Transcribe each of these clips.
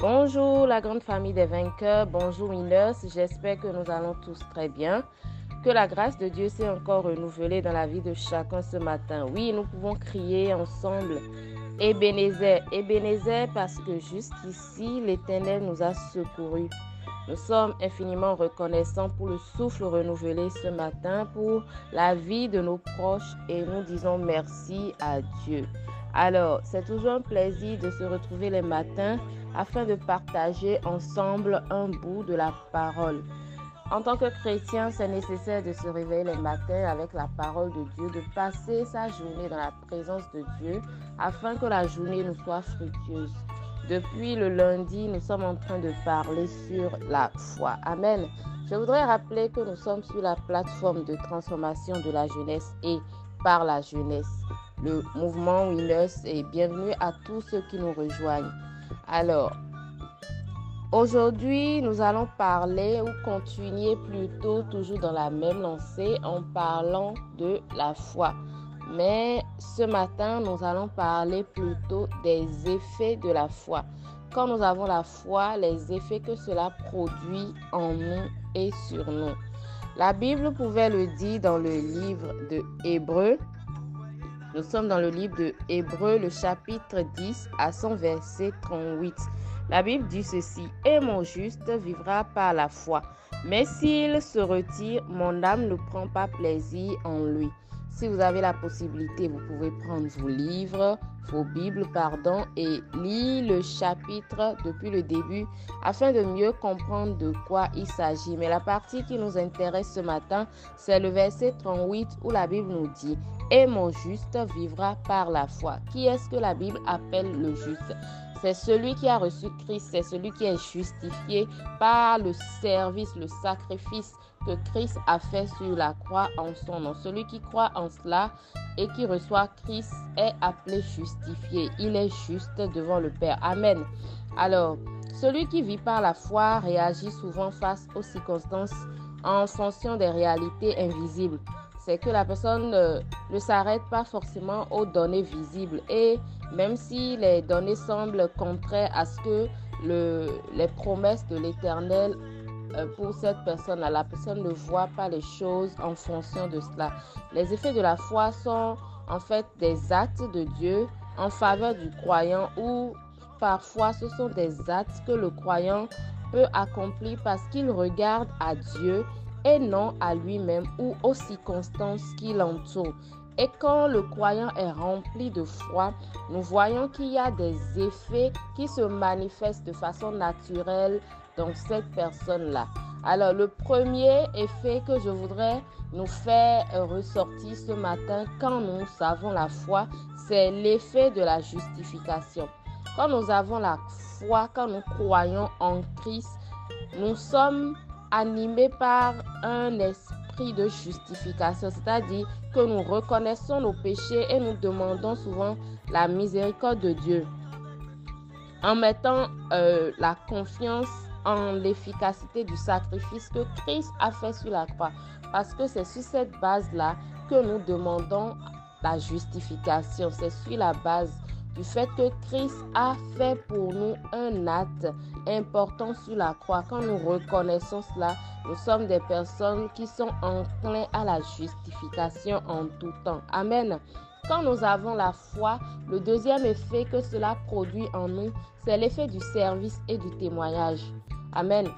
Bonjour la grande famille des vainqueurs, bonjour Winners, j'espère que nous allons tous très bien. Que la grâce de Dieu s'est encore renouvelée dans la vie de chacun ce matin. Oui, nous pouvons crier ensemble Ebenezer, Ebenezer parce que jusqu'ici l'Éternel nous a secourus. Nous sommes infiniment reconnaissants pour le souffle renouvelé ce matin, pour la vie de nos proches et nous disons merci à Dieu. Alors, c'est toujours un plaisir de se retrouver les matins afin de partager ensemble un bout de la parole. En tant que chrétien, c'est nécessaire de se réveiller les matins avec la parole de Dieu, de passer sa journée dans la présence de Dieu afin que la journée nous soit fructueuse. Depuis le lundi, nous sommes en train de parler sur la foi. Amen. Je voudrais rappeler que nous sommes sur la plateforme de transformation de la jeunesse et par la jeunesse. Le mouvement Winners et bienvenue à tous ceux qui nous rejoignent. Alors, aujourd'hui, nous allons parler ou continuer plutôt toujours dans la même lancée en parlant de la foi. Mais ce matin, nous allons parler plutôt des effets de la foi. Quand nous avons la foi, les effets que cela produit en nous et sur nous. La Bible pouvait le dire dans le livre de Hébreu. Nous sommes dans le livre de Hébreu, le chapitre 10 à son verset 38. La Bible dit ceci, Et mon juste vivra par la foi, mais s'il se retire, mon âme ne prend pas plaisir en lui. Si vous avez la possibilité, vous pouvez prendre vos livres, vos Bibles, pardon, et lire le chapitre depuis le début afin de mieux comprendre de quoi il s'agit. Mais la partie qui nous intéresse ce matin, c'est le verset 38 où la Bible nous dit Et mon juste vivra par la foi. Qui est-ce que la Bible appelle le juste? C'est celui qui a reçu Christ, c'est celui qui est justifié par le service, le sacrifice que Christ a fait sur la croix en son nom. Celui qui croit en cela et qui reçoit Christ est appelé justifié. Il est juste devant le Père. Amen. Alors, celui qui vit par la foi réagit souvent face aux circonstances en fonction des réalités invisibles. C'est que la personne ne s'arrête pas forcément aux données visibles et même si les données semblent contraires à ce que les promesses de l'Éternel euh, pour cette personne la personne ne voit pas les choses en fonction de cela. Les effets de la foi sont en fait des actes de Dieu en faveur du croyant ou parfois ce sont des actes que le croyant peut accomplir parce qu'il regarde à Dieu et non à lui-même ou aux circonstances qui l'entourent. Et quand le croyant est rempli de foi, nous voyons qu'il y a des effets qui se manifestent de façon naturelle dans cette personne-là. Alors le premier effet que je voudrais nous faire ressortir ce matin quand nous avons la foi, c'est l'effet de la justification. Quand nous avons la foi, quand nous croyons en Christ, nous sommes animés par un esprit de justification, c'est-à-dire que nous reconnaissons nos péchés et nous demandons souvent la miséricorde de Dieu en mettant euh, la confiance en l'efficacité du sacrifice que Christ a fait sur la croix. Parce que c'est sur cette base-là que nous demandons la justification. C'est sur la base du fait que Christ a fait pour nous un acte important sur la croix. Quand nous reconnaissons cela, nous sommes des personnes qui sont enclins à la justification en tout temps. Amen. Quand nous avons la foi, le deuxième effet que cela produit en nous, c'est l'effet du service et du témoignage. Amen.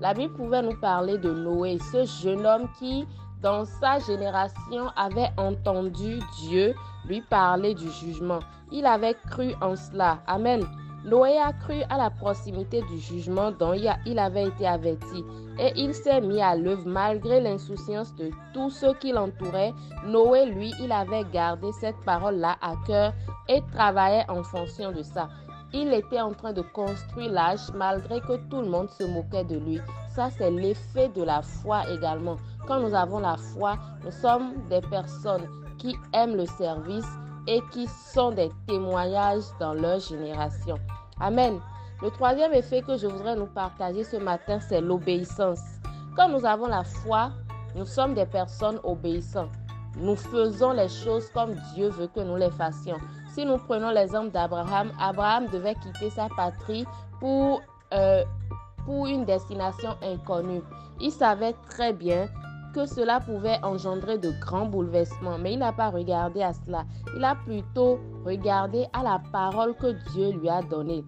La Bible pouvait nous parler de Noé, ce jeune homme qui, dans sa génération, avait entendu Dieu lui parler du jugement. Il avait cru en cela. Amen. Noé a cru à la proximité du jugement dont il avait été averti et il s'est mis à l'œuvre malgré l'insouciance de tous ceux qui l'entouraient. Noé, lui, il avait gardé cette parole-là à cœur et travaillait en fonction de ça. Il était en train de construire l'âge malgré que tout le monde se moquait de lui. Ça, c'est l'effet de la foi également. Quand nous avons la foi, nous sommes des personnes qui aiment le service et qui sont des témoignages dans leur génération. Amen. Le troisième effet que je voudrais nous partager ce matin, c'est l'obéissance. Quand nous avons la foi, nous sommes des personnes obéissantes. Nous faisons les choses comme Dieu veut que nous les fassions. Si nous prenons l'exemple d'Abraham, Abraham devait quitter sa patrie pour, euh, pour une destination inconnue. Il savait très bien que cela pouvait engendrer de grands bouleversements, mais il n'a pas regardé à cela. Il a plutôt regardé à la parole que Dieu lui a donnée.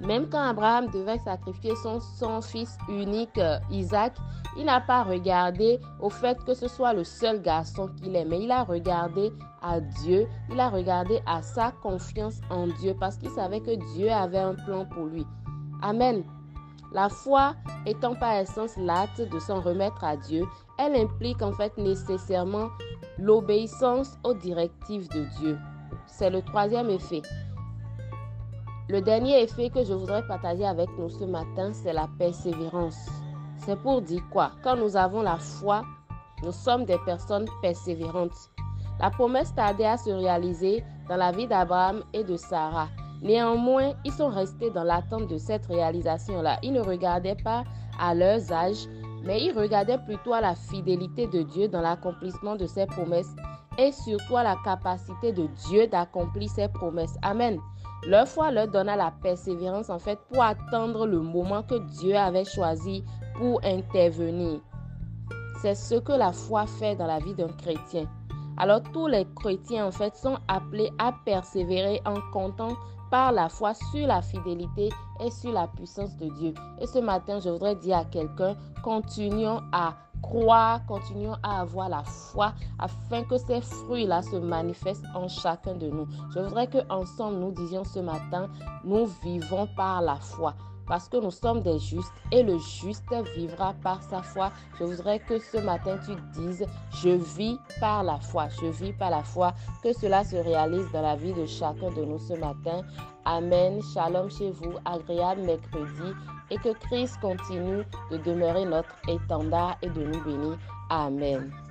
Même quand Abraham devait sacrifier son, son fils unique, euh, Isaac, il n'a pas regardé au fait que ce soit le seul garçon qu'il est, mais il a regardé à Dieu, il a regardé à sa confiance en Dieu parce qu'il savait que Dieu avait un plan pour lui. Amen. La foi étant par essence l'acte de s'en remettre à Dieu, elle implique en fait nécessairement l'obéissance aux directives de Dieu. C'est le troisième effet. Le dernier effet que je voudrais partager avec nous ce matin, c'est la persévérance. C'est pour dire quoi? Quand nous avons la foi, nous sommes des personnes persévérantes. La promesse tardait à se réaliser dans la vie d'Abraham et de Sarah. Néanmoins, ils sont restés dans l'attente de cette réalisation-là. Ils ne regardaient pas à leurs âges, mais ils regardaient plutôt à la fidélité de Dieu dans l'accomplissement de ses promesses et surtout à la capacité de Dieu d'accomplir ses promesses. Amen. Leur foi leur donna la persévérance en fait pour attendre le moment que Dieu avait choisi pour intervenir. C'est ce que la foi fait dans la vie d'un chrétien. Alors tous les chrétiens en fait sont appelés à persévérer en comptant par la foi sur la fidélité et sur la puissance de Dieu. Et ce matin, je voudrais dire à quelqu'un, continuons à croire, continuons à avoir la foi afin que ces fruits-là se manifestent en chacun de nous. Je voudrais que ensemble nous disions ce matin, nous vivons par la foi parce que nous sommes des justes et le juste vivra par sa foi. Je voudrais que ce matin tu dises, je vis par la foi, je vis par la foi, que cela se réalise dans la vie de chacun de nous ce matin. Amen. Shalom chez vous, agréable mercredi et que Christ continue de demeurer notre étendard et de nous bénir. Amen.